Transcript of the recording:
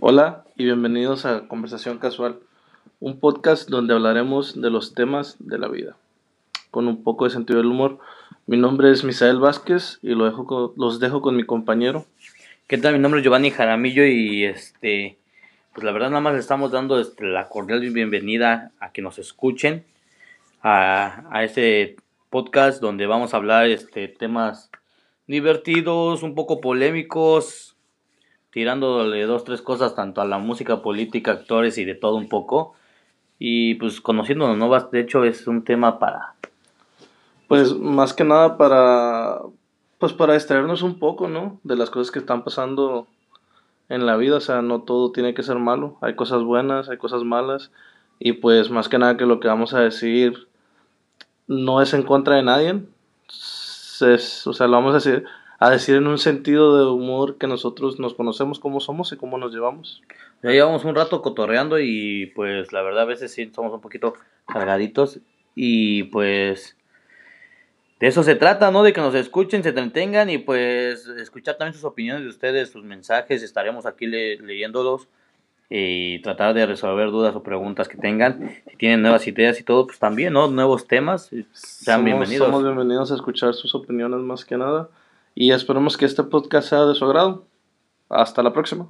Hola y bienvenidos a Conversación Casual, un podcast donde hablaremos de los temas de la vida, con un poco de sentido del humor. Mi nombre es Misael Vázquez y lo dejo con- los dejo con mi compañero. ¿Qué tal? Mi nombre es Giovanni Jaramillo y este, pues la verdad nada más estamos dando este, la cordial bienvenida a que nos escuchen a, a este podcast donde vamos a hablar este temas divertidos, un poco polémicos, tirándole dos, tres cosas tanto a la música, política, actores y de todo un poco. Y pues conociéndonos, ¿no? Bas- De hecho es un tema para... Pues más que nada para pues para distraernos un poco, ¿no? De las cosas que están pasando en la vida, o sea, no todo tiene que ser malo, hay cosas buenas, hay cosas malas y pues más que nada que lo que vamos a decir no es en contra de nadie, es- o sea, lo vamos a decir a decir en un sentido de humor que nosotros nos conocemos cómo somos y cómo nos llevamos. Ya llevamos un rato cotorreando y pues la verdad a veces sí somos un poquito cargaditos y pues de eso se trata, ¿no? De que nos escuchen, se entretengan y pues escuchar también sus opiniones de ustedes, sus mensajes, estaremos aquí le- leyéndolos y tratar de resolver dudas o preguntas que tengan. Si tienen nuevas ideas y todo, pues también, ¿no? Nuevos temas, sean Somos- bienvenidos. Somos bienvenidos a escuchar sus opiniones más que nada y esperemos que este podcast sea de su agrado. Hasta la próxima.